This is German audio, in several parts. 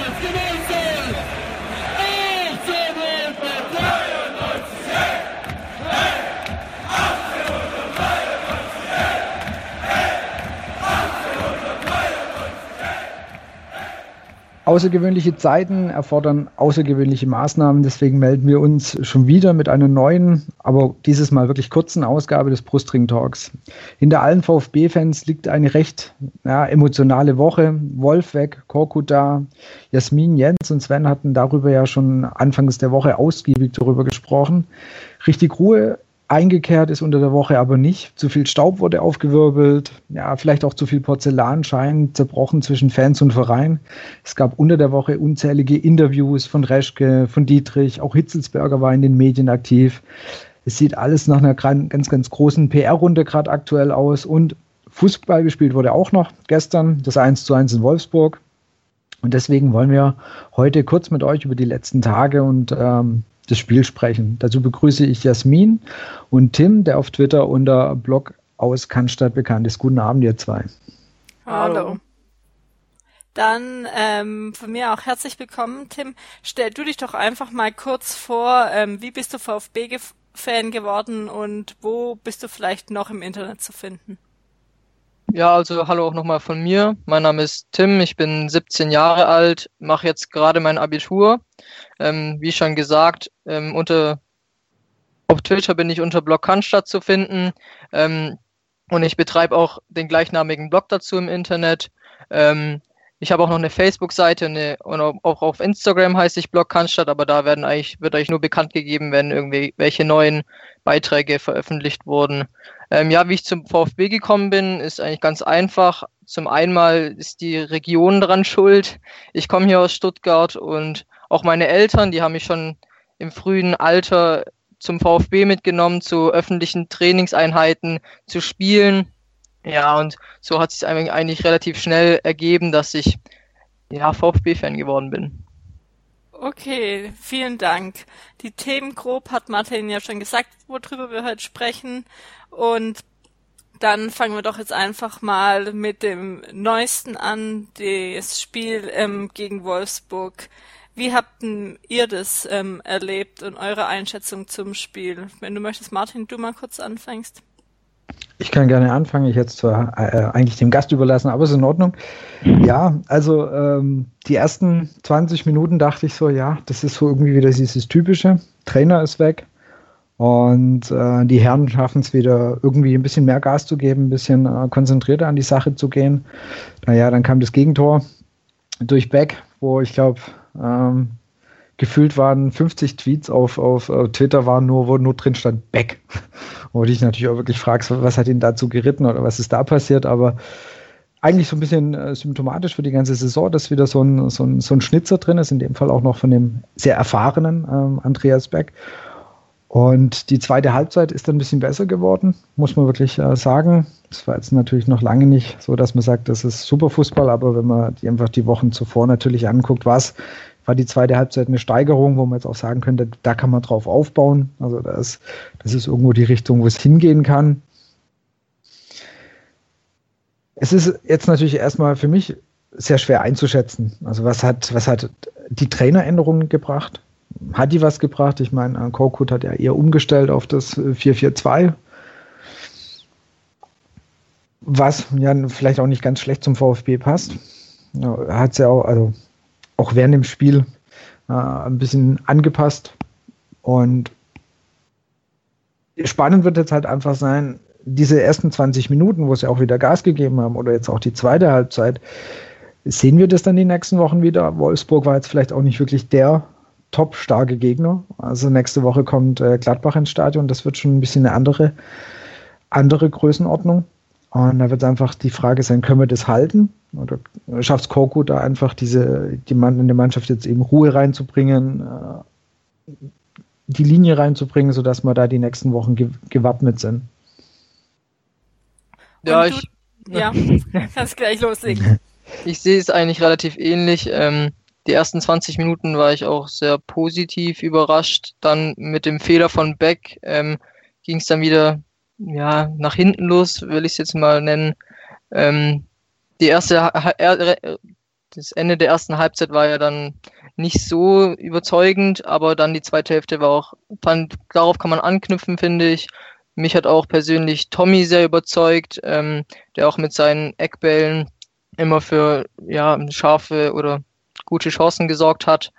Fluminense! Außergewöhnliche Zeiten erfordern außergewöhnliche Maßnahmen. Deswegen melden wir uns schon wieder mit einer neuen, aber dieses Mal wirklich kurzen Ausgabe des Brustring Talks. Hinter allen VfB-Fans liegt eine recht ja, emotionale Woche. Wolf weg, Korkut da, Jasmin, Jens und Sven hatten darüber ja schon anfangs der Woche ausgiebig darüber gesprochen. Richtig Ruhe Eingekehrt ist unter der Woche aber nicht. Zu viel Staub wurde aufgewirbelt. Ja, vielleicht auch zu viel Porzellanschein zerbrochen zwischen Fans und Verein. Es gab unter der Woche unzählige Interviews von Reschke, von Dietrich. Auch Hitzelsberger war in den Medien aktiv. Es sieht alles nach einer ganz, ganz großen PR-Runde gerade aktuell aus. Und Fußball gespielt wurde auch noch gestern. Das 1 zu 1 in Wolfsburg. Und deswegen wollen wir heute kurz mit euch über die letzten Tage und ähm, das Spiel sprechen. Dazu begrüße ich Jasmin und Tim, der auf Twitter unter Blog aus Cannstatt bekannt ist. Guten Abend, ihr zwei. Hallo. Dann ähm, von mir auch herzlich willkommen, Tim. Stell du dich doch einfach mal kurz vor, ähm, wie bist du VfB-Fan geworden und wo bist du vielleicht noch im Internet zu finden? Ja, also hallo auch nochmal von mir. Mein Name ist Tim, ich bin 17 Jahre alt, mache jetzt gerade mein Abitur. Ähm, wie schon gesagt, ähm, unter auf Twitter bin ich unter Blog Cannstatt zu finden ähm, und ich betreibe auch den gleichnamigen Blog dazu im Internet. Ähm, ich habe auch noch eine Facebook-Seite eine, und auch auf Instagram heißt ich Blog Cannstatt, aber da werden eigentlich, wird eigentlich nur bekannt gegeben, wenn irgendwie welche neuen Beiträge veröffentlicht wurden. Ähm, ja, wie ich zum VfB gekommen bin, ist eigentlich ganz einfach. Zum einen ist die Region dran schuld. Ich komme hier aus Stuttgart und auch meine Eltern, die haben mich schon im frühen Alter zum VfB mitgenommen, zu öffentlichen Trainingseinheiten, zu Spielen. Ja, und so hat es sich eigentlich relativ schnell ergeben, dass ich ja, VfB-Fan geworden bin. Okay, vielen Dank. Die Themen grob hat Martin ja schon gesagt, worüber wir heute sprechen. Und dann fangen wir doch jetzt einfach mal mit dem Neuesten an, das Spiel ähm, gegen Wolfsburg. Wie habt ihr das ähm, erlebt und eure Einschätzung zum Spiel? Wenn du möchtest, Martin, du mal kurz anfängst. Ich kann gerne anfangen. Ich hätte es zwar äh, eigentlich dem Gast überlassen, aber ist in Ordnung. Ja, also ähm, die ersten 20 Minuten dachte ich so, ja, das ist so irgendwie wieder dieses typische. Trainer ist weg und äh, die Herren schaffen es wieder irgendwie ein bisschen mehr Gas zu geben, ein bisschen äh, konzentrierter an die Sache zu gehen. Naja, dann kam das Gegentor durch Beck, wo ich glaube, ähm, gefühlt waren 50 Tweets auf, auf, auf Twitter waren nur, wo nur drin stand Back. Wo du dich natürlich auch wirklich fragst, was hat ihn dazu geritten oder was ist da passiert, aber eigentlich so ein bisschen äh, symptomatisch für die ganze Saison, dass wieder so ein, so, ein, so ein Schnitzer drin ist, in dem Fall auch noch von dem sehr erfahrenen ähm, Andreas Beck. Und die zweite Halbzeit ist dann ein bisschen besser geworden, muss man wirklich äh, sagen. Es war jetzt natürlich noch lange nicht so, dass man sagt, das ist super Fußball, aber wenn man die einfach die Wochen zuvor natürlich anguckt, war es war die zweite Halbzeit eine Steigerung, wo man jetzt auch sagen könnte, da kann man drauf aufbauen. Also das, das ist irgendwo die Richtung, wo es hingehen kann. Es ist jetzt natürlich erstmal für mich sehr schwer einzuschätzen. Also was hat, was hat die Traineränderung gebracht? Hat die was gebracht? Ich meine, Korkut hat ja eher umgestellt auf das 4-4-2. Was ja vielleicht auch nicht ganz schlecht zum VfB passt. Hat ja auch, also auch während dem Spiel äh, ein bisschen angepasst. Und spannend wird jetzt halt einfach sein, diese ersten 20 Minuten, wo sie auch wieder Gas gegeben haben, oder jetzt auch die zweite Halbzeit, sehen wir das dann die nächsten Wochen wieder. Wolfsburg war jetzt vielleicht auch nicht wirklich der top starke Gegner. Also nächste Woche kommt äh, Gladbach ins Stadion. Das wird schon ein bisschen eine andere, andere Größenordnung. Und da wird einfach die Frage sein, können wir das halten? Oder schafft es Korku da einfach diese, die Mann in der Mannschaft jetzt eben Ruhe reinzubringen, äh, die Linie reinzubringen, sodass wir da die nächsten Wochen ge gewappnet sind? Ja, du, ich. Ja, kannst gleich loslegen. Ich sehe es eigentlich relativ ähnlich. Ähm, die ersten 20 Minuten war ich auch sehr positiv überrascht. Dann mit dem Fehler von Beck ähm, ging es dann wieder ja, nach hinten los, will ich es jetzt mal nennen. Ähm, die erste, das Ende der ersten Halbzeit war ja dann nicht so überzeugend, aber dann die zweite Hälfte war auch, fand, darauf kann man anknüpfen, finde ich. Mich hat auch persönlich Tommy sehr überzeugt, ähm, der auch mit seinen Eckbällen immer für ja, scharfe oder gute Chancen gesorgt hat.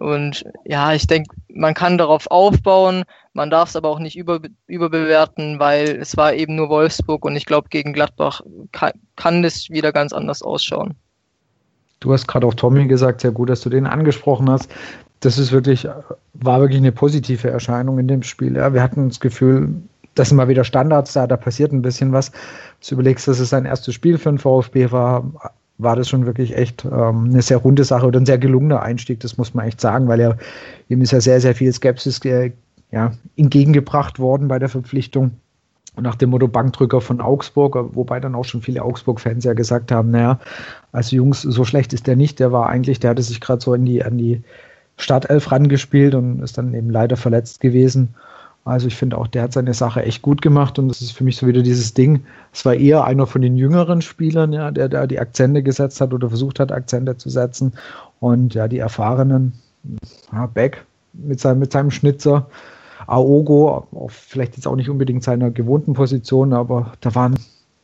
Und ja, ich denke, man kann darauf aufbauen, man darf es aber auch nicht über, überbewerten, weil es war eben nur Wolfsburg und ich glaube, gegen Gladbach kann, kann das wieder ganz anders ausschauen. Du hast gerade auch Tommy gesagt, sehr gut, dass du den angesprochen hast. Das ist wirklich, war wirklich eine positive Erscheinung in dem Spiel. Ja, wir hatten das Gefühl, das sind mal wieder Standards da, da passiert ein bisschen was. Du überlegst, dass es sein erstes Spiel für den VfB war, war das schon wirklich echt ähm, eine sehr runde Sache oder ein sehr gelungener Einstieg, das muss man echt sagen, weil er ihm ist ja sehr, sehr viel Skepsis äh, ja, entgegengebracht worden bei der Verpflichtung. nach dem Motto Bankdrücker von Augsburg, wobei dann auch schon viele Augsburg-Fans ja gesagt haben, naja, also Jungs, so schlecht ist der nicht, der war eigentlich, der hatte sich gerade so in die, an die Startelf rangespielt und ist dann eben leider verletzt gewesen. Also ich finde auch, der hat seine Sache echt gut gemacht und das ist für mich so wieder dieses Ding. Es war eher einer von den jüngeren Spielern, ja, der da die Akzente gesetzt hat oder versucht hat, Akzente zu setzen. Und ja, die erfahrenen, ja, Beck mit seinem, mit seinem Schnitzer, Aogo, vielleicht jetzt auch nicht unbedingt seiner gewohnten Position, aber da waren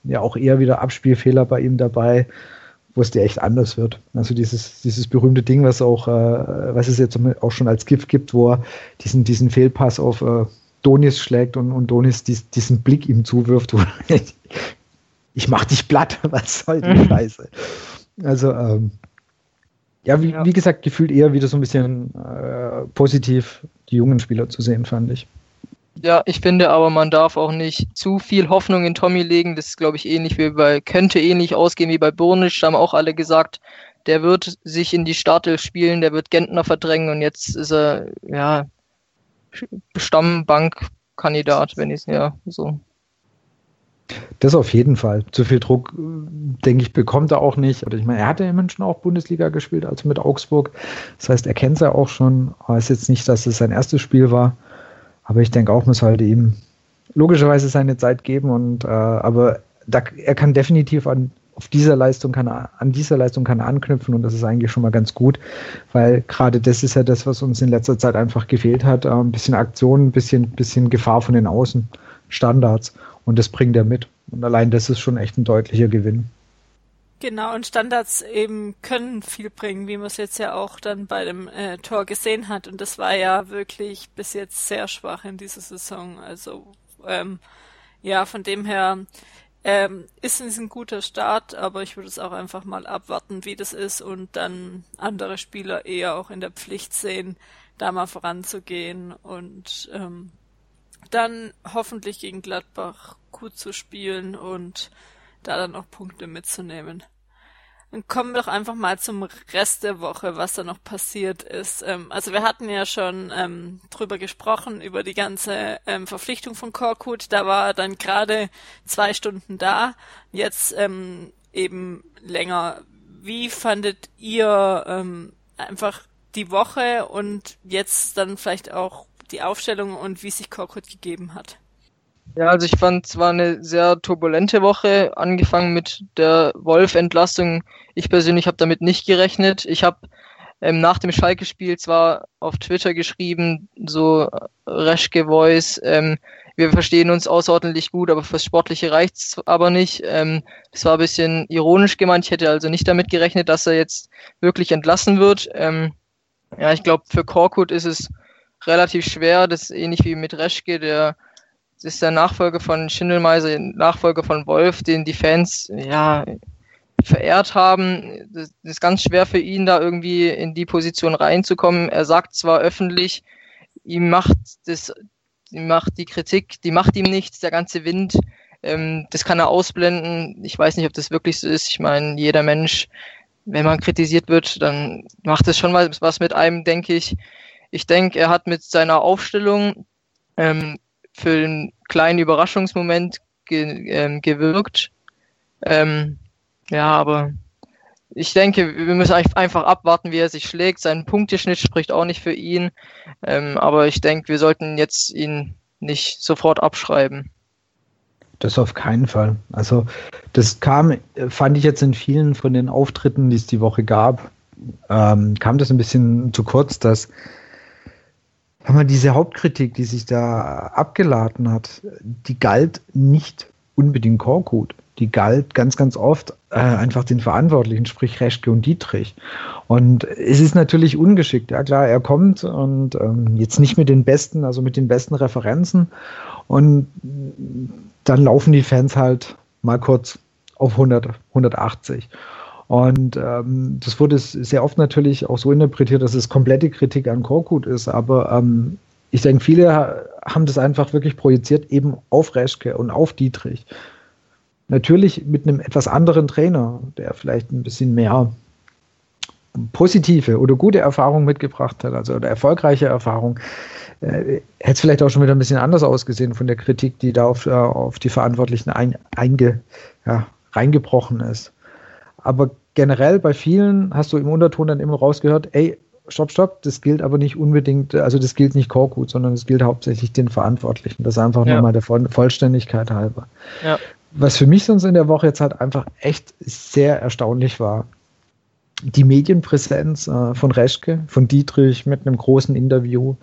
ja auch eher wieder Abspielfehler bei ihm dabei, wo es dir echt anders wird. Also dieses, dieses berühmte Ding, was auch, äh, was es jetzt auch schon als GIF gibt, wo er diesen, diesen Fehlpass auf äh, Donis schlägt und, und Donis dies, diesen Blick ihm zuwirft, wo ich mach dich platt, was soll die mhm. Scheiße. Also, ähm, ja, wie, ja. wie gesagt, gefühlt eher wieder so ein bisschen äh, positiv die jungen Spieler zu sehen, fand ich. Ja, ich finde aber, man darf auch nicht zu viel Hoffnung in Tommy legen. Das ist, glaube ich, ähnlich wie bei, könnte ähnlich ausgehen wie bei Burnisch. Da haben auch alle gesagt, der wird sich in die Startel spielen, der wird Gentner verdrängen und jetzt ist er, ja, Stammbankkandidat, wenn ich es ja so. Das auf jeden Fall. Zu viel Druck, denke ich, bekommt er auch nicht. Ich meine, er hat ja in München auch Bundesliga gespielt, also mit Augsburg. Das heißt, er kennt es ja auch schon. Aber es ist jetzt nicht, dass es sein erstes Spiel war. Aber ich denke auch, man sollte ihm logischerweise seine Zeit geben. Und äh, aber da, er kann definitiv an auf dieser Leistung kann er, an dieser Leistung kann er anknüpfen und das ist eigentlich schon mal ganz gut, weil gerade das ist ja das, was uns in letzter Zeit einfach gefehlt hat. Äh, ein bisschen Aktion, ein bisschen, bisschen Gefahr von den Außen, Standards und das bringt er mit. Und allein das ist schon echt ein deutlicher Gewinn. Genau, und Standards eben können viel bringen, wie man es jetzt ja auch dann bei dem äh, Tor gesehen hat. Und das war ja wirklich bis jetzt sehr schwach in dieser Saison. Also ähm, ja, von dem her ähm, ist ein guter Start, aber ich würde es auch einfach mal abwarten, wie das ist und dann andere Spieler eher auch in der Pflicht sehen, da mal voranzugehen und ähm, dann hoffentlich gegen Gladbach gut zu spielen und da dann auch Punkte mitzunehmen. Dann kommen wir doch einfach mal zum Rest der Woche, was da noch passiert ist. Ähm, also wir hatten ja schon ähm, drüber gesprochen, über die ganze ähm, Verpflichtung von Korkut. Da war er dann gerade zwei Stunden da, jetzt ähm, eben länger. Wie fandet ihr ähm, einfach die Woche und jetzt dann vielleicht auch die Aufstellung und wie sich Korkut gegeben hat? Ja, also ich fand, es war eine sehr turbulente Woche, angefangen mit der Wolf-Entlassung. Ich persönlich habe damit nicht gerechnet. Ich habe ähm, nach dem Schalke-Spiel zwar auf Twitter geschrieben, so Reschke Voice, ähm, wir verstehen uns außerordentlich gut, aber fürs Sportliche reicht's aber nicht. Ähm, das war ein bisschen ironisch gemeint. Ich hätte also nicht damit gerechnet, dass er jetzt wirklich entlassen wird. Ähm, ja, ich glaube, für Korkut ist es relativ schwer. Das ist ähnlich wie mit Reschke, der ist der Nachfolger von Schindelmeiser, Nachfolger von Wolf, den die Fans ja verehrt haben. Das ist ganz schwer für ihn, da irgendwie in die Position reinzukommen. Er sagt zwar öffentlich, ihm macht das, ihm macht die Kritik, die macht ihm nichts, der ganze Wind, ähm, das kann er ausblenden. Ich weiß nicht, ob das wirklich so ist. Ich meine, jeder Mensch, wenn man kritisiert wird, dann macht es schon was, was mit einem, denke ich. Ich denke, er hat mit seiner Aufstellung ähm, für einen kleinen Überraschungsmoment ge ähm, gewirkt. Ähm, ja, aber ich denke, wir müssen einfach abwarten, wie er sich schlägt. Sein Punkteschnitt spricht auch nicht für ihn. Ähm, aber ich denke, wir sollten jetzt ihn nicht sofort abschreiben. Das auf keinen Fall. Also das kam, fand ich jetzt in vielen von den Auftritten, die es die Woche gab, ähm, kam das ein bisschen zu kurz, dass haben wir diese Hauptkritik, die sich da abgeladen hat, die galt nicht unbedingt Korkut. Die galt ganz, ganz oft äh, einfach den Verantwortlichen, sprich Reschke und Dietrich. Und es ist natürlich ungeschickt. Ja klar, er kommt und ähm, jetzt nicht mit den besten, also mit den besten Referenzen. Und dann laufen die Fans halt mal kurz auf 100, 180. Und ähm, das wurde sehr oft natürlich auch so interpretiert, dass es komplette Kritik an Korkut ist. Aber ähm, ich denke, viele haben das einfach wirklich projiziert, eben auf Reschke und auf Dietrich. Natürlich mit einem etwas anderen Trainer, der vielleicht ein bisschen mehr positive oder gute Erfahrungen mitgebracht hat, also oder erfolgreiche Erfahrungen, äh, hätte es vielleicht auch schon wieder ein bisschen anders ausgesehen von der Kritik, die da auf, äh, auf die Verantwortlichen ein, einge, ja, reingebrochen ist. Aber generell bei vielen hast du im Unterton dann immer rausgehört, ey, stopp, stopp, das gilt aber nicht unbedingt, also das gilt nicht Korkut, sondern es gilt hauptsächlich den Verantwortlichen. Das ist einfach ja. nochmal der Vollständigkeit halber. Ja. Was für mich sonst in der Woche jetzt halt einfach echt sehr erstaunlich war, die Medienpräsenz äh, von Reschke, von Dietrich mit einem großen Interview.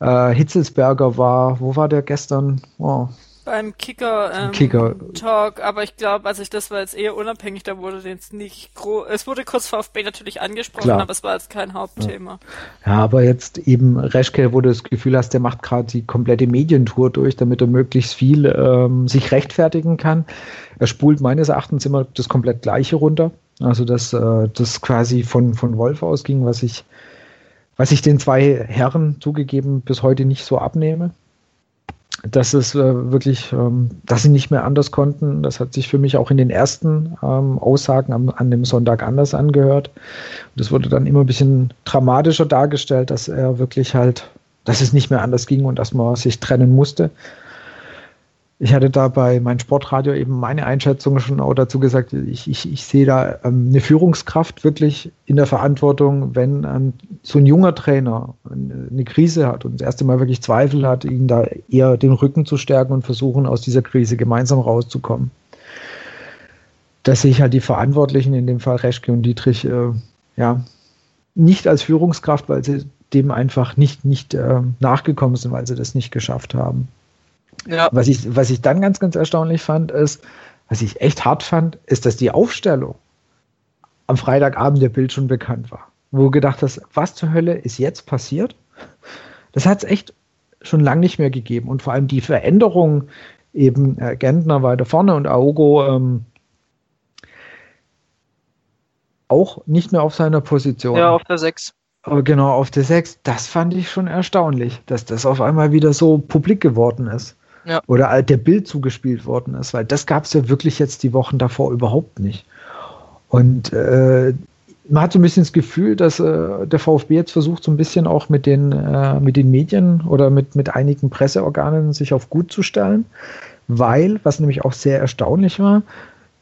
Äh, Hitzelsberger war, wo war der gestern? Oh, beim Kicker, ähm, Kicker. Talk, aber ich glaube, also ich, das war jetzt eher unabhängig, da wurde jetzt nicht groß, es wurde kurz VfB natürlich angesprochen, Klar. aber es war jetzt kein Hauptthema. Ja. ja, aber jetzt eben Reschke, wo du das Gefühl hast, der macht gerade die komplette Medientour durch, damit er möglichst viel ähm, sich rechtfertigen kann. Er spult meines Erachtens immer das komplett Gleiche runter. Also dass äh, das quasi von, von Wolf ausging, was ich, was ich den zwei Herren zugegeben bis heute nicht so abnehme dass es äh, wirklich, ähm, dass sie nicht mehr anders konnten. Das hat sich für mich auch in den ersten ähm, Aussagen am, an dem Sonntag anders angehört. Und es wurde dann immer ein bisschen dramatischer dargestellt, dass er wirklich halt, dass es nicht mehr anders ging und dass man sich trennen musste ich hatte da bei meinem Sportradio eben meine Einschätzung schon auch dazu gesagt, ich, ich, ich sehe da ähm, eine Führungskraft wirklich in der Verantwortung, wenn ein, so ein junger Trainer eine Krise hat und das erste Mal wirklich Zweifel hat, ihn da eher den Rücken zu stärken und versuchen, aus dieser Krise gemeinsam rauszukommen. Da sehe ich halt die Verantwortlichen, in dem Fall Reschke und Dietrich, äh, ja, nicht als Führungskraft, weil sie dem einfach nicht, nicht äh, nachgekommen sind, weil sie das nicht geschafft haben. Ja. Was, ich, was ich dann ganz, ganz erstaunlich fand, ist, was ich echt hart fand, ist, dass die Aufstellung am Freitagabend der Bild schon bekannt war. Wo du gedacht hast, was zur Hölle ist jetzt passiert? Das hat es echt schon lange nicht mehr gegeben. Und vor allem die Veränderung, eben äh, Gentner weiter vorne und Aogo ähm, auch nicht mehr auf seiner Position. Ja, auf der 6. Genau, auf der 6. Das fand ich schon erstaunlich, dass das auf einmal wieder so publik geworden ist oder der Bild zugespielt worden ist, weil das gab es ja wirklich jetzt die Wochen davor überhaupt nicht. Und äh, man hat so ein bisschen das Gefühl, dass äh, der VfB jetzt versucht, so ein bisschen auch mit den, äh, mit den Medien oder mit, mit einigen Presseorganen sich auf gut zu stellen, weil, was nämlich auch sehr erstaunlich war,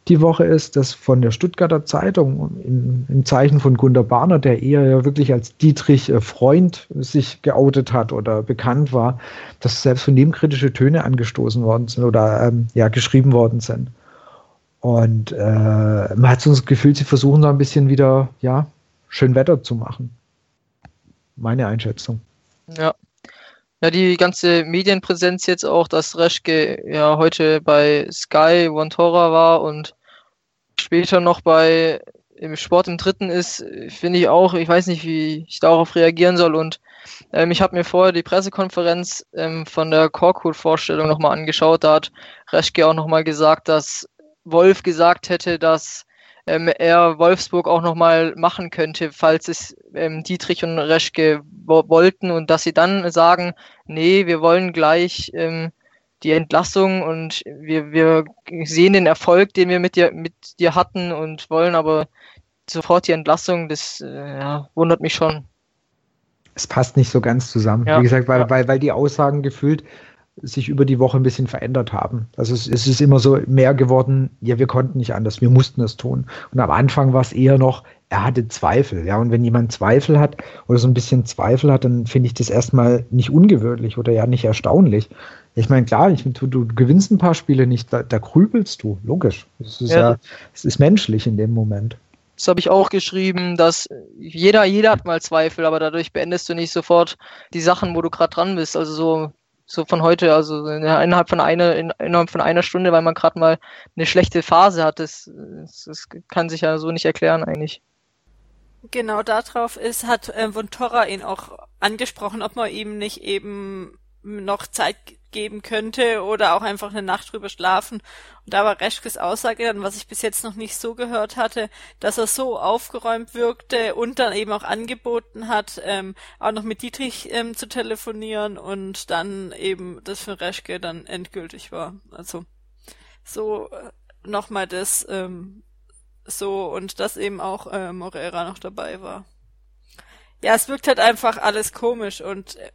die Woche ist, dass von der Stuttgarter Zeitung im, im Zeichen von Gunter Barner, der eher ja wirklich als Dietrich äh, Freund sich geoutet hat oder bekannt war, dass selbst von dem kritische Töne angestoßen worden sind oder ähm, ja geschrieben worden sind. Und äh, man hat so das Gefühl, sie versuchen da ein bisschen wieder ja schön Wetter zu machen. Meine Einschätzung. Ja. Ja, die ganze Medienpräsenz jetzt auch, dass Reschke ja heute bei Sky One Tora war und später noch bei im Sport im Dritten ist, finde ich auch, ich weiß nicht, wie ich darauf reagieren soll. Und ähm, ich habe mir vorher die Pressekonferenz ähm, von der Korkut-Vorstellung nochmal angeschaut. Da hat Reschke auch nochmal gesagt, dass Wolf gesagt hätte, dass ähm, er Wolfsburg auch nochmal machen könnte, falls es ähm, Dietrich und Reschke wo wollten und dass sie dann sagen, nee, wir wollen gleich ähm, die Entlassung und wir, wir sehen den Erfolg, den wir mit dir, mit dir hatten und wollen aber sofort die Entlassung, das äh, ja, wundert mich schon. Es passt nicht so ganz zusammen. Ja, Wie gesagt, weil, ja. weil, weil die Aussagen gefühlt sich über die Woche ein bisschen verändert haben. Also es, es, ist immer so mehr geworden, ja, wir konnten nicht anders, wir mussten es tun. Und am Anfang war es eher noch, er hatte Zweifel, ja. Und wenn jemand Zweifel hat oder so ein bisschen Zweifel hat, dann finde ich das erstmal nicht ungewöhnlich oder ja nicht erstaunlich. Ich meine, klar, ich, du, du, gewinnst ein paar Spiele nicht, da, da grübelst du, logisch. Es ist ja, ja, es ist menschlich in dem Moment. Das habe ich auch geschrieben, dass jeder, jeder hat mal Zweifel, aber dadurch beendest du nicht sofort die Sachen, wo du gerade dran bist. Also so, so von heute, also innerhalb von einer, innerhalb von einer Stunde, weil man gerade mal eine schlechte Phase hat, das, das kann sich ja so nicht erklären eigentlich. Genau darauf ist, hat äh, Von Torra ihn auch angesprochen, ob man ihm nicht eben noch Zeit geben könnte oder auch einfach eine Nacht drüber schlafen. Und da war Reschkes Aussage dann, was ich bis jetzt noch nicht so gehört hatte, dass er so aufgeräumt wirkte und dann eben auch angeboten hat, ähm, auch noch mit Dietrich ähm, zu telefonieren und dann eben das für Reschke dann endgültig war. Also so äh, nochmal das ähm, so und dass eben auch äh, Moreira noch dabei war. Ja, es wirkt halt einfach alles komisch und äh,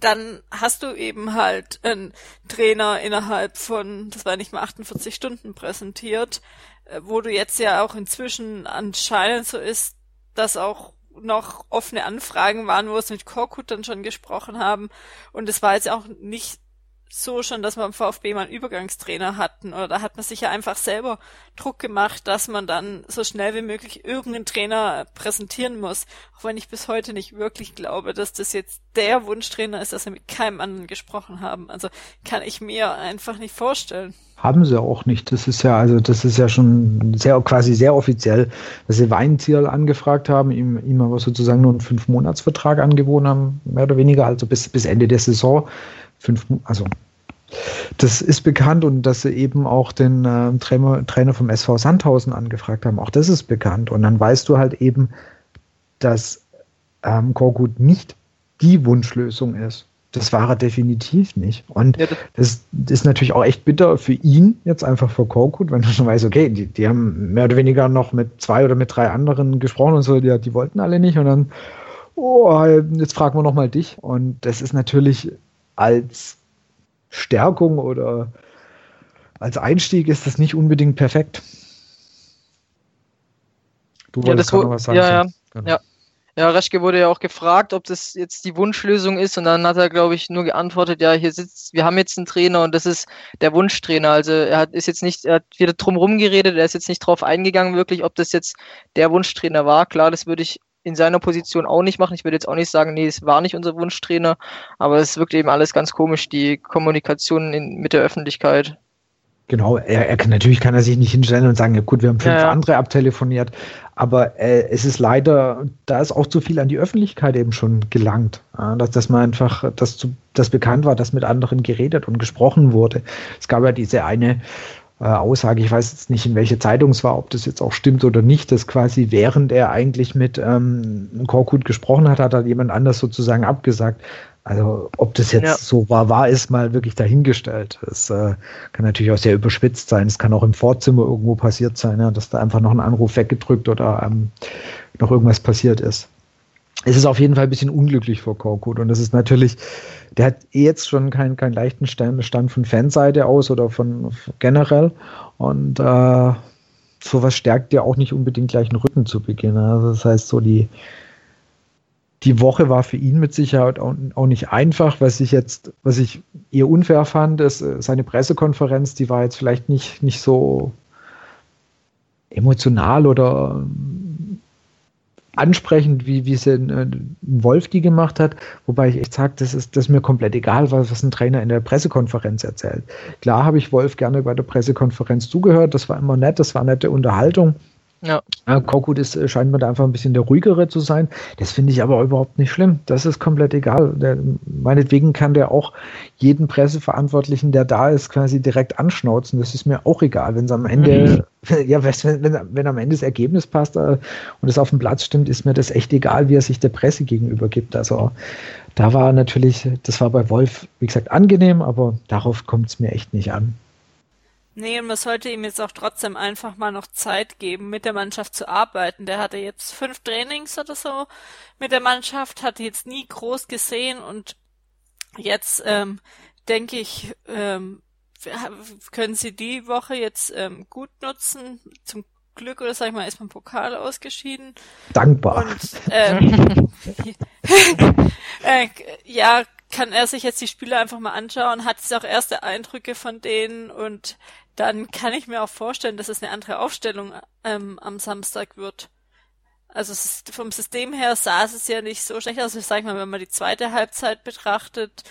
dann hast du eben halt einen Trainer innerhalb von, das war nicht mal 48 Stunden präsentiert, äh, wo du jetzt ja auch inzwischen anscheinend so ist, dass auch noch offene Anfragen waren, wo es mit Korkut dann schon gesprochen haben. Und es war jetzt auch nicht so schon, dass wir im VfB mal einen Übergangstrainer hatten oder da hat man sich ja einfach selber Druck gemacht, dass man dann so schnell wie möglich irgendeinen Trainer präsentieren muss. Auch wenn ich bis heute nicht wirklich glaube, dass das jetzt der Wunschtrainer ist, dass wir mit keinem anderen gesprochen haben. Also kann ich mir einfach nicht vorstellen. Haben sie auch nicht. Das ist ja, also das ist ja schon sehr quasi sehr offiziell, dass sie Weinziel angefragt haben, ihm, ihm aber sozusagen nur einen Fünf-Monats-Vertrag angeboten haben, mehr oder weniger, also bis, bis Ende der Saison fünf, also das ist bekannt und dass sie eben auch den äh, Trainer, Trainer vom SV Sandhausen angefragt haben. Auch das ist bekannt. Und dann weißt du halt eben, dass ähm, Korkut nicht die Wunschlösung ist. Das war er definitiv nicht. Und ja, das, das, ist natürlich auch echt bitter für ihn, jetzt einfach für Korkut, wenn du schon weißt, okay, die, die haben mehr oder weniger noch mit zwei oder mit drei anderen gesprochen und so, die, die wollten alle nicht. Und dann, oh, jetzt fragen wir nochmal dich. Und das ist natürlich als Stärkung oder als Einstieg ist das nicht unbedingt perfekt. Du wolltest ja, das, noch was sagen. Ja, ja, genau. ja. Ja, Reschke wurde ja auch gefragt, ob das jetzt die Wunschlösung ist und dann hat er, glaube ich, nur geantwortet, ja, hier sitzt, wir haben jetzt einen Trainer und das ist der Wunschtrainer. Also er hat ist jetzt nicht, er hat wieder drumherum geredet, er ist jetzt nicht drauf eingegangen, wirklich, ob das jetzt der Wunschtrainer war. Klar, das würde ich in seiner Position auch nicht machen. Ich würde jetzt auch nicht sagen, nee, es war nicht unser Wunschtrainer, aber es wirkt eben alles ganz komisch, die Kommunikation in, mit der Öffentlichkeit. Genau, er, er natürlich kann er sich nicht hinstellen und sagen, ja gut, wir haben fünf ja, andere abtelefoniert, aber äh, es ist leider, da ist auch zu viel an die Öffentlichkeit eben schon gelangt, ja, dass, dass man einfach, dass, zu, dass bekannt war, dass mit anderen geredet und gesprochen wurde. Es gab ja diese eine Aussage, ich weiß jetzt nicht, in welche Zeitung es war, ob das jetzt auch stimmt oder nicht, dass quasi während er eigentlich mit ähm, Korkut gesprochen hat, hat er jemand anders sozusagen abgesagt. Also ob das jetzt ja. so war, war ist mal wirklich dahingestellt. Es äh, kann natürlich auch sehr überspitzt sein. Es kann auch im Vorzimmer irgendwo passiert sein, ja, dass da einfach noch ein Anruf weggedrückt oder ähm, noch irgendwas passiert ist es ist auf jeden Fall ein bisschen unglücklich vor Korkut. Und das ist natürlich, der hat jetzt schon keinen, keinen leichten Stand, Stand von Fanseite aus oder von generell. Und äh, sowas stärkt ja auch nicht unbedingt gleich den Rücken zu Beginn. Also das heißt, so die, die Woche war für ihn mit Sicherheit auch, auch, nicht einfach. Was ich jetzt, was ich eher unfair fand, ist äh, seine Pressekonferenz, die war jetzt vielleicht nicht, nicht so emotional oder ansprechend, wie, wie es ein, äh, Wolf die gemacht hat, wobei ich echt sage, das ist, das ist mir komplett egal, was, was ein Trainer in der Pressekonferenz erzählt. Klar habe ich Wolf gerne bei der Pressekonferenz zugehört, das war immer nett, das war nette Unterhaltung. Ja. ja Korkut ist, äh, scheint mir da einfach ein bisschen der ruhigere zu sein. Das finde ich aber überhaupt nicht schlimm. Das ist komplett egal. Der, meinetwegen kann der auch jeden Presseverantwortlichen, der da ist, quasi direkt anschnauzen. Das ist mir auch egal, wenn es am Ende, mhm. ja, wenn, wenn, wenn am Ende das Ergebnis passt äh, und es auf dem Platz stimmt, ist mir das echt egal, wie er sich der Presse gegenüber gibt. Also da war natürlich, das war bei Wolf, wie gesagt, angenehm, aber darauf kommt es mir echt nicht an. Nee, und man sollte ihm jetzt auch trotzdem einfach mal noch Zeit geben, mit der Mannschaft zu arbeiten. Der hatte jetzt fünf Trainings oder so mit der Mannschaft, hatte jetzt nie groß gesehen und jetzt ähm, denke ich, ähm, können sie die Woche jetzt ähm, gut nutzen. Zum Glück oder sag ich mal, ist man Pokal ausgeschieden. Dankbar. Und, ähm, äh, ja, kann er sich jetzt die Spiele einfach mal anschauen, hat jetzt auch erste Eindrücke von denen und dann kann ich mir auch vorstellen, dass es eine andere Aufstellung ähm, am Samstag wird. Also vom System her sah es ja nicht so schlecht aus. Ich sag mal, wenn man die zweite Halbzeit betrachtet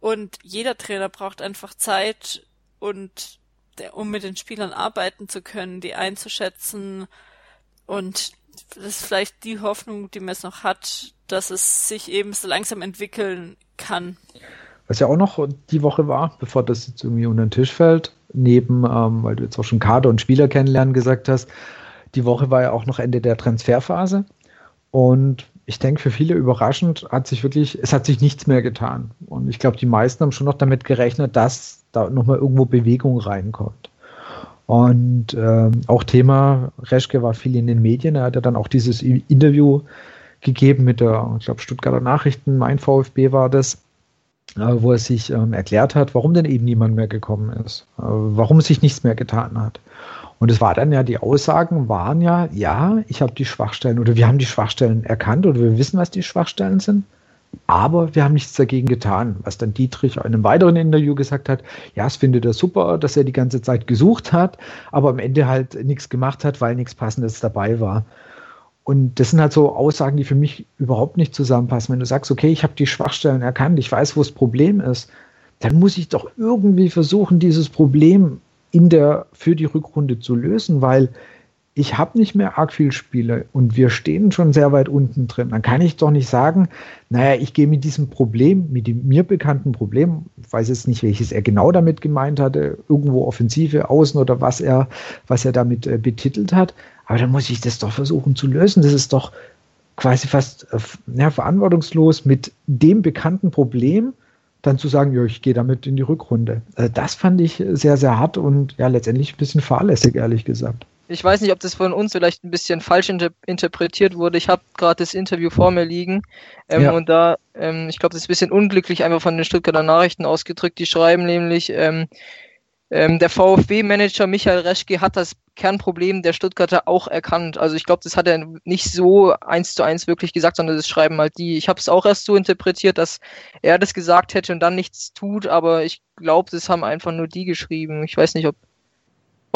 und jeder Trainer braucht einfach Zeit und um mit den Spielern arbeiten zu können, die einzuschätzen und das ist vielleicht die Hoffnung, die man jetzt noch hat, dass es sich eben so langsam entwickeln kann. Was ja auch noch die Woche war, bevor das jetzt irgendwie unter den Tisch fällt, neben, ähm, weil du jetzt auch schon Kader und Spieler kennenlernen gesagt hast, die Woche war ja auch noch Ende der Transferphase. Und ich denke, für viele überraschend hat sich wirklich, es hat sich nichts mehr getan. Und ich glaube, die meisten haben schon noch damit gerechnet, dass da nochmal irgendwo Bewegung reinkommt. Und äh, auch Thema, Reschke war viel in den Medien, er hat ja dann auch dieses Interview gegeben mit der, ich glaube, Stuttgarter Nachrichten, mein VfB war das, äh, wo er sich ähm, erklärt hat, warum denn eben niemand mehr gekommen ist, äh, warum sich nichts mehr getan hat. Und es war dann ja, die Aussagen waren ja, ja, ich habe die Schwachstellen oder wir haben die Schwachstellen erkannt oder wir wissen, was die Schwachstellen sind, aber wir haben nichts dagegen getan. Was dann Dietrich in einem weiteren Interview gesagt hat, ja, es findet er super, dass er die ganze Zeit gesucht hat, aber am Ende halt nichts gemacht hat, weil nichts Passendes dabei war. Und das sind halt so Aussagen, die für mich überhaupt nicht zusammenpassen. Wenn du sagst, okay, ich habe die Schwachstellen erkannt, ich weiß, wo das Problem ist, dann muss ich doch irgendwie versuchen, dieses Problem in der, für die Rückrunde zu lösen, weil ich habe nicht mehr arg viel Spiele und wir stehen schon sehr weit unten drin. Dann kann ich doch nicht sagen, naja, ich gehe mit diesem Problem, mit dem mir bekannten Problem, ich weiß jetzt nicht, welches er genau damit gemeint hatte, irgendwo Offensive, Außen oder was er, was er damit äh, betitelt hat, aber dann muss ich das doch versuchen zu lösen. Das ist doch quasi fast äh, ja, verantwortungslos mit dem bekannten Problem dann zu sagen, ja, ich gehe damit in die Rückrunde. Also das fand ich sehr, sehr hart und ja, letztendlich ein bisschen fahrlässig, ehrlich gesagt. Ich weiß nicht, ob das von uns vielleicht ein bisschen falsch inter interpretiert wurde. Ich habe gerade das Interview vor mir liegen ähm, ja. und da, ähm, ich glaube, das ist ein bisschen unglücklich einfach von den Stuttgarter Nachrichten ausgedrückt. Die schreiben nämlich, ähm, ähm, der VfB-Manager Michael Reschke hat das Kernproblem der Stuttgarter auch erkannt. Also ich glaube, das hat er nicht so eins zu eins wirklich gesagt, sondern das schreiben halt die. Ich habe es auch erst so interpretiert, dass er das gesagt hätte und dann nichts tut, aber ich glaube, das haben einfach nur die geschrieben. Ich weiß nicht, ob,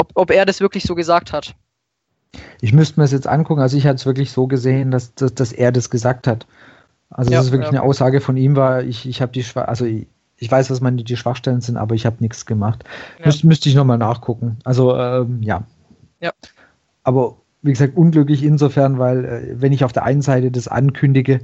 ob, ob er das wirklich so gesagt hat. Ich müsste mir das jetzt angucken. Also ich hatte es wirklich so gesehen, dass, dass, dass er das gesagt hat. Also ja, das ist wirklich ja. eine Aussage von ihm war, ich, ich habe die, also ich, ich weiß, was meine die Schwachstellen sind, aber ich habe nichts gemacht. Ja. Müsste, müsste ich nochmal nachgucken. Also ähm, ja. Ja. Aber wie gesagt, unglücklich insofern, weil äh, wenn ich auf der einen Seite das ankündige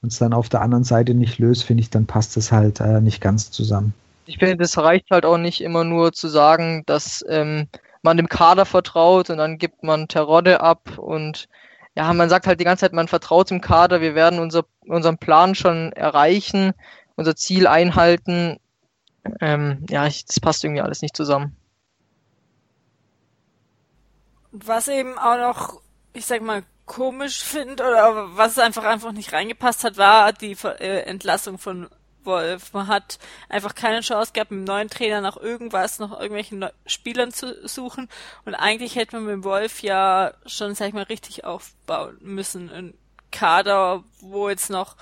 und es dann auf der anderen Seite nicht löse, finde ich, dann passt es halt äh, nicht ganz zusammen. Ich finde, das reicht halt auch nicht immer nur zu sagen, dass ähm, man dem Kader vertraut und dann gibt man Terodde ab und ja, man sagt halt die ganze Zeit, man vertraut dem Kader, wir werden unser, unseren Plan schon erreichen unser Ziel einhalten. Ähm, ja, ich, das passt irgendwie alles nicht zusammen. Was eben auch noch, ich sag mal, komisch finde oder was einfach einfach nicht reingepasst hat, war die äh, Entlassung von Wolf. Man hat einfach keine Chance gehabt, mit dem neuen Trainer nach irgendwas, nach irgendwelchen Spielern zu suchen. Und eigentlich hätte man mit dem Wolf ja schon, sag ich mal, richtig aufbauen müssen. Ein Kader, wo jetzt noch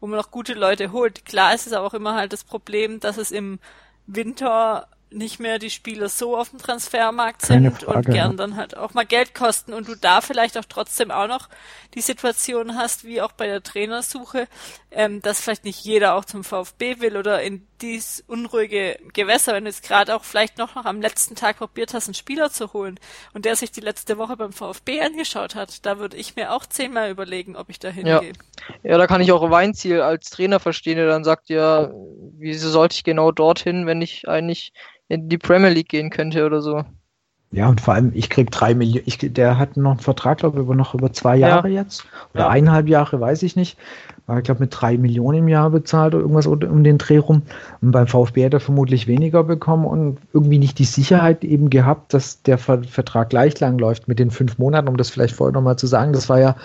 wo man noch gute Leute holt. Klar ist es aber auch immer halt das Problem, dass es im Winter nicht mehr die Spieler so auf dem Transfermarkt sind Frage, und gern ja. dann halt auch mal Geld kosten und du da vielleicht auch trotzdem auch noch die Situation hast, wie auch bei der Trainersuche, ähm, dass vielleicht nicht jeder auch zum VfB will oder in dies unruhige Gewässer, wenn du jetzt gerade auch vielleicht noch, noch am letzten Tag probiert hast, einen Spieler zu holen und der sich die letzte Woche beim VfB angeschaut hat, da würde ich mir auch zehnmal überlegen, ob ich da hingehe. Ja. ja, da kann ich auch Weinziel als Trainer verstehen, der dann sagt, ja, wieso sollte ich genau dorthin, wenn ich eigentlich in die Premier League gehen könnte oder so. Ja, und vor allem, ich krieg drei Millionen, ich, der hat noch einen Vertrag, glaube ich, über noch über zwei Jahre ja. jetzt. Oder ja. eineinhalb Jahre, weiß ich nicht. War, ich glaube, mit drei Millionen im Jahr bezahlt oder irgendwas um den Dreh rum. Und beim VfB hat er vermutlich weniger bekommen und irgendwie nicht die Sicherheit eben gehabt, dass der Vertrag gleich lang läuft mit den fünf Monaten, um das vielleicht vorher nochmal zu sagen. Das war ja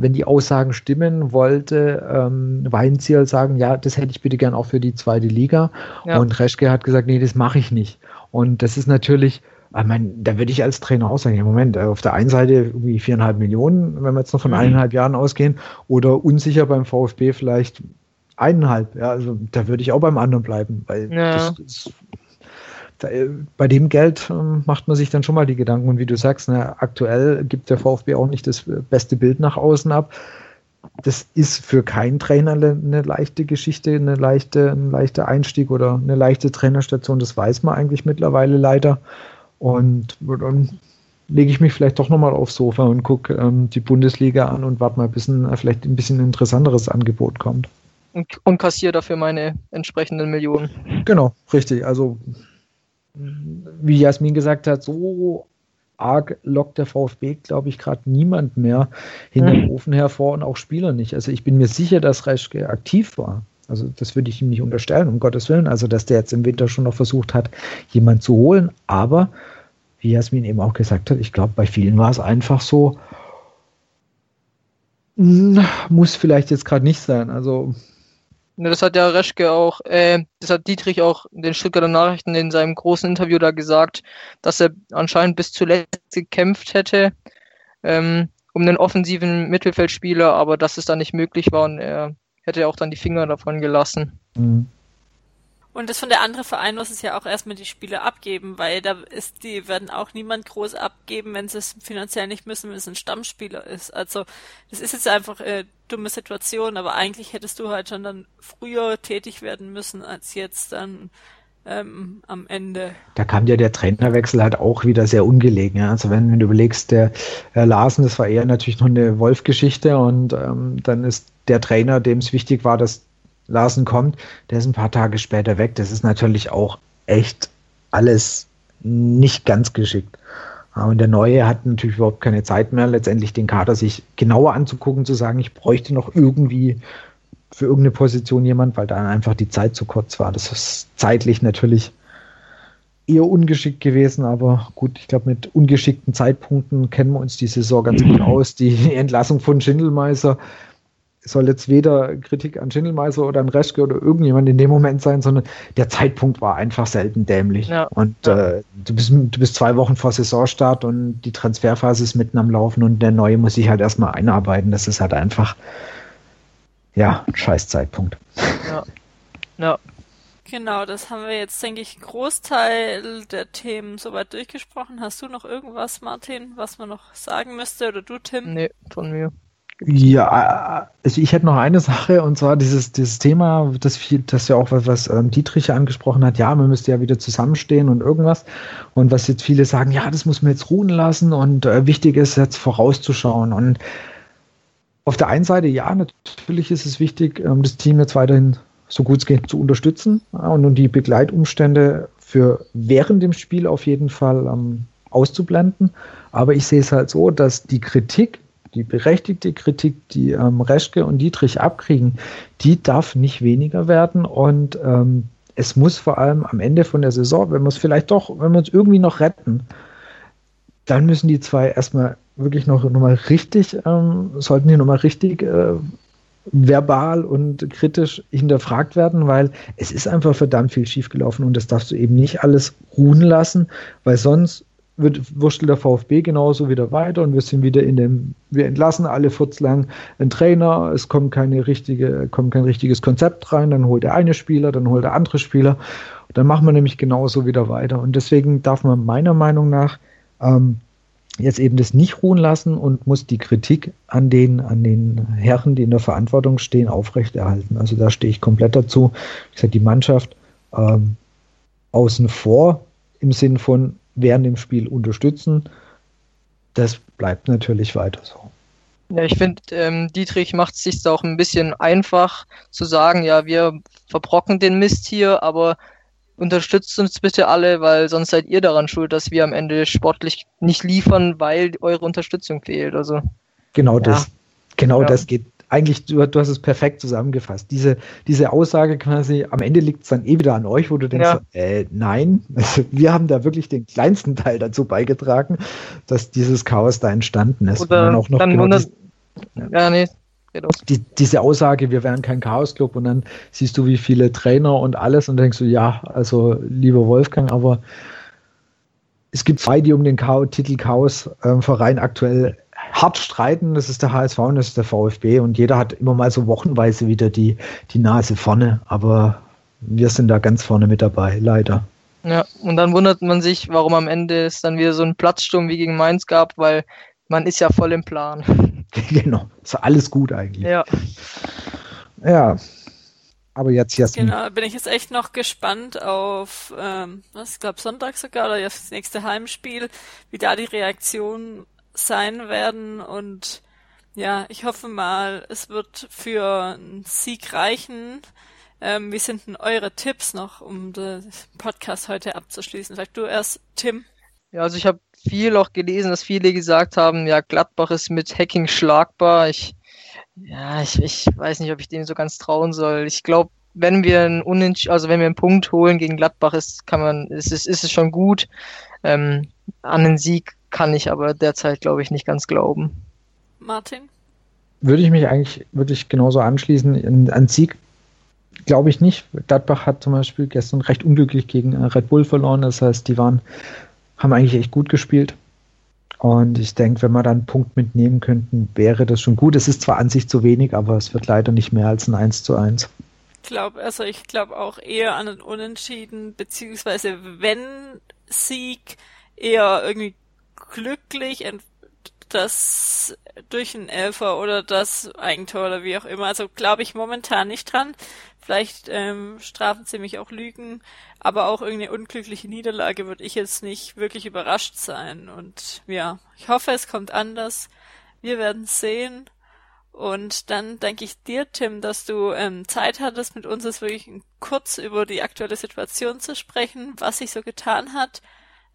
wenn die Aussagen stimmen, wollte ähm, Weinzierl sagen, ja, das hätte ich bitte gern auch für die zweite Liga. Ja. Und Reschke hat gesagt, nee, das mache ich nicht. Und das ist natürlich, ich meine, da würde ich als Trainer auch sagen, ja, Moment, äh, auf der einen Seite irgendwie viereinhalb Millionen, wenn wir jetzt noch von mhm. eineinhalb Jahren ausgehen, oder unsicher beim VfB vielleicht eineinhalb. Ja, also da würde ich auch beim anderen bleiben, weil ja. das, das da, äh, bei dem Geld ähm, macht man sich dann schon mal die Gedanken. Und wie du sagst, ne, aktuell gibt der VfB auch nicht das beste Bild nach außen ab. Das ist für keinen Trainer eine leichte Geschichte, eine leichte, ein leichter Einstieg oder eine leichte Trainerstation. Das weiß man eigentlich mittlerweile leider. Und dann lege ich mich vielleicht doch nochmal aufs Sofa und gucke ähm, die Bundesliga an und warte mal, bis ein, vielleicht ein bisschen interessanteres Angebot kommt. Und, und kassiere dafür meine entsprechenden Millionen. Genau, richtig. Also wie Jasmin gesagt hat, so arg lockt der VfB, glaube ich, gerade niemand mehr hinter dem Ofen hervor und auch Spieler nicht. Also ich bin mir sicher, dass Reschke aktiv war. Also das würde ich ihm nicht unterstellen, um Gottes Willen. Also dass der jetzt im Winter schon noch versucht hat, jemanden zu holen. Aber wie Jasmin eben auch gesagt hat, ich glaube, bei vielen war es einfach so, muss vielleicht jetzt gerade nicht sein. Also das hat ja Reschke auch, äh, das hat Dietrich auch in den Stuttgarter Nachrichten in seinem großen Interview da gesagt, dass er anscheinend bis zuletzt gekämpft hätte ähm, um einen offensiven Mittelfeldspieler, aber dass es dann nicht möglich war und er hätte auch dann die Finger davon gelassen. Mhm. Und das von der andere Verein muss es ja auch erstmal die Spiele abgeben, weil da ist, die werden auch niemand groß abgeben, wenn sie es finanziell nicht müssen, wenn es ein Stammspieler ist. Also das ist jetzt einfach eine dumme Situation, aber eigentlich hättest du halt schon dann früher tätig werden müssen als jetzt dann ähm, am Ende. Da kam ja der Trainerwechsel halt auch wieder sehr ungelegen. Ja? Also wenn, wenn, du überlegst, der Herr Larsen, das war eher natürlich noch eine Wolf-Geschichte und ähm, dann ist der Trainer, dem es wichtig war, dass Larsen kommt, der ist ein paar Tage später weg. Das ist natürlich auch echt alles nicht ganz geschickt. Und der Neue hat natürlich überhaupt keine Zeit mehr, letztendlich den Kader sich genauer anzugucken, zu sagen, ich bräuchte noch irgendwie für irgendeine Position jemand, weil da einfach die Zeit zu kurz war. Das ist zeitlich natürlich eher ungeschickt gewesen, aber gut, ich glaube, mit ungeschickten Zeitpunkten kennen wir uns die Saison ganz gut aus. Die Entlassung von Schindelmeiser soll jetzt weder Kritik an Schindelmeiser oder an Reschke oder irgendjemand in dem Moment sein, sondern der Zeitpunkt war einfach selten dämlich. Ja. Und ja. Äh, du, bist, du bist zwei Wochen vor Saisonstart und die Transferphase ist mitten am Laufen und der Neue muss sich halt erstmal einarbeiten. Das ist halt einfach, ja, ein scheiß Zeitpunkt. Ja. ja. Genau, das haben wir jetzt, denke ich, einen Großteil der Themen soweit durchgesprochen. Hast du noch irgendwas, Martin, was man noch sagen müsste oder du, Tim? Nee, von mir. Ja, also ich hätte noch eine Sache und zwar dieses, dieses Thema, das, das ja auch was, was ähm, Dietrich angesprochen hat, ja, man müsste ja wieder zusammenstehen und irgendwas. Und was jetzt viele sagen, ja, das muss man jetzt ruhen lassen und äh, wichtig ist jetzt vorauszuschauen. Und auf der einen Seite, ja, natürlich ist es wichtig, ähm, das Team jetzt weiterhin so gut es geht zu unterstützen ja, und, und die Begleitumstände für während dem Spiel auf jeden Fall ähm, auszublenden. Aber ich sehe es halt so, dass die Kritik die berechtigte Kritik, die ähm, Reschke und Dietrich abkriegen, die darf nicht weniger werden und ähm, es muss vor allem am Ende von der Saison, wenn wir es vielleicht doch, wenn wir uns irgendwie noch retten, dann müssen die zwei erstmal wirklich noch, noch mal richtig, ähm, sollten die nochmal richtig äh, verbal und kritisch hinterfragt werden, weil es ist einfach verdammt viel schiefgelaufen und das darfst du eben nicht alles ruhen lassen, weil sonst wird wurschtelt der VfB genauso wieder weiter und wir sind wieder in dem, wir entlassen alle furzlang einen Trainer, es kommt keine richtige, kommt kein richtiges Konzept rein, dann holt der eine Spieler, dann holt der andere Spieler. Dann machen wir nämlich genauso wieder weiter. Und deswegen darf man meiner Meinung nach ähm, jetzt eben das nicht ruhen lassen und muss die Kritik an den, an den Herren, die in der Verantwortung stehen, aufrechterhalten. Also da stehe ich komplett dazu. Ich sage, die Mannschaft ähm, außen vor im Sinn von während dem Spiel unterstützen. Das bleibt natürlich weiter so. Ja, ich finde, ähm, Dietrich macht es sich auch ein bisschen einfach zu sagen, ja, wir verbrocken den Mist hier, aber unterstützt uns bitte alle, weil sonst seid ihr daran schuld, dass wir am Ende sportlich nicht liefern, weil eure Unterstützung fehlt. Also genau ja. das, genau ja. das geht eigentlich, du, du, hast es perfekt zusammengefasst. Diese, diese Aussage quasi, am Ende liegt es dann eh wieder an euch, wo du denkst, ja. äh, nein, also wir haben da wirklich den kleinsten Teil dazu beigetragen, dass dieses Chaos da entstanden ist. Oder dann, genau wundert, Ja, nee. Die, diese Aussage, wir wären kein Chaos-Club und dann siehst du, wie viele Trainer und alles und denkst du, ja, also lieber Wolfgang, aber es gibt zwei, die um den Titel Chaos-Verein äh, aktuell hart streiten. Das ist der HSV und das ist der VfB und jeder hat immer mal so wochenweise wieder die, die Nase vorne, aber wir sind da ganz vorne mit dabei, leider. Ja, und dann wundert man sich, warum am Ende es dann wieder so einen Platzsturm wie gegen Mainz gab, weil man ist ja voll im Plan. genau, ist alles gut eigentlich. Ja. Ja, aber jetzt Jasmin. Genau, bin ich jetzt echt noch gespannt auf, ähm, was, ich glaube Sonntag sogar oder das nächste Heimspiel, wie da die Reaktionen sein werden und ja, ich hoffe mal, es wird für einen Sieg reichen. Ähm, wie sind denn eure Tipps noch, um den Podcast heute abzuschließen? Vielleicht du erst, Tim. Ja, also ich habe viel auch gelesen, dass viele gesagt haben, ja, Gladbach ist mit Hacking schlagbar. Ich, ja, ich, ich weiß nicht, ob ich dem so ganz trauen soll. Ich glaube, wenn wir einen Unentsch also wenn wir einen Punkt holen gegen Gladbach, ist, kann man, ist, ist, ist es schon gut. Ähm, an den Sieg kann ich aber derzeit, glaube ich, nicht ganz glauben. Martin? Würde ich mich eigentlich, würde ich genauso anschließen. An Sieg glaube ich nicht. Gladbach hat zum Beispiel gestern recht unglücklich gegen äh, Red Bull verloren. Das heißt, die waren, haben eigentlich echt gut gespielt. Und ich denke, wenn wir dann einen Punkt mitnehmen könnten, wäre das schon gut. Es ist zwar an sich zu wenig, aber es wird leider nicht mehr als ein 1 zu 1. Ich glaube, also ich glaube auch eher an einen Unentschieden, beziehungsweise wenn Sieg eher irgendwie glücklich, das durch einen Elfer oder das Eigentor oder wie auch immer. Also glaube ich momentan nicht dran. Vielleicht ähm, strafen sie mich auch Lügen, aber auch irgendeine unglückliche Niederlage würde ich jetzt nicht wirklich überrascht sein. Und ja, ich hoffe, es kommt anders. Wir werden sehen. Und dann danke ich dir, Tim, dass du ähm, Zeit hattest, mit uns jetzt wirklich kurz über die aktuelle Situation zu sprechen, was sich so getan hat.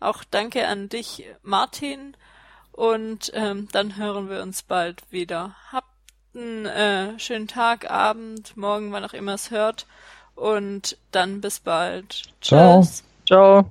Auch danke an dich, Martin. Und ähm, dann hören wir uns bald wieder. Habt einen äh, schönen Tag, Abend, morgen, wann auch immer es hört. Und dann bis bald. Ciao. Tschüss. Ciao.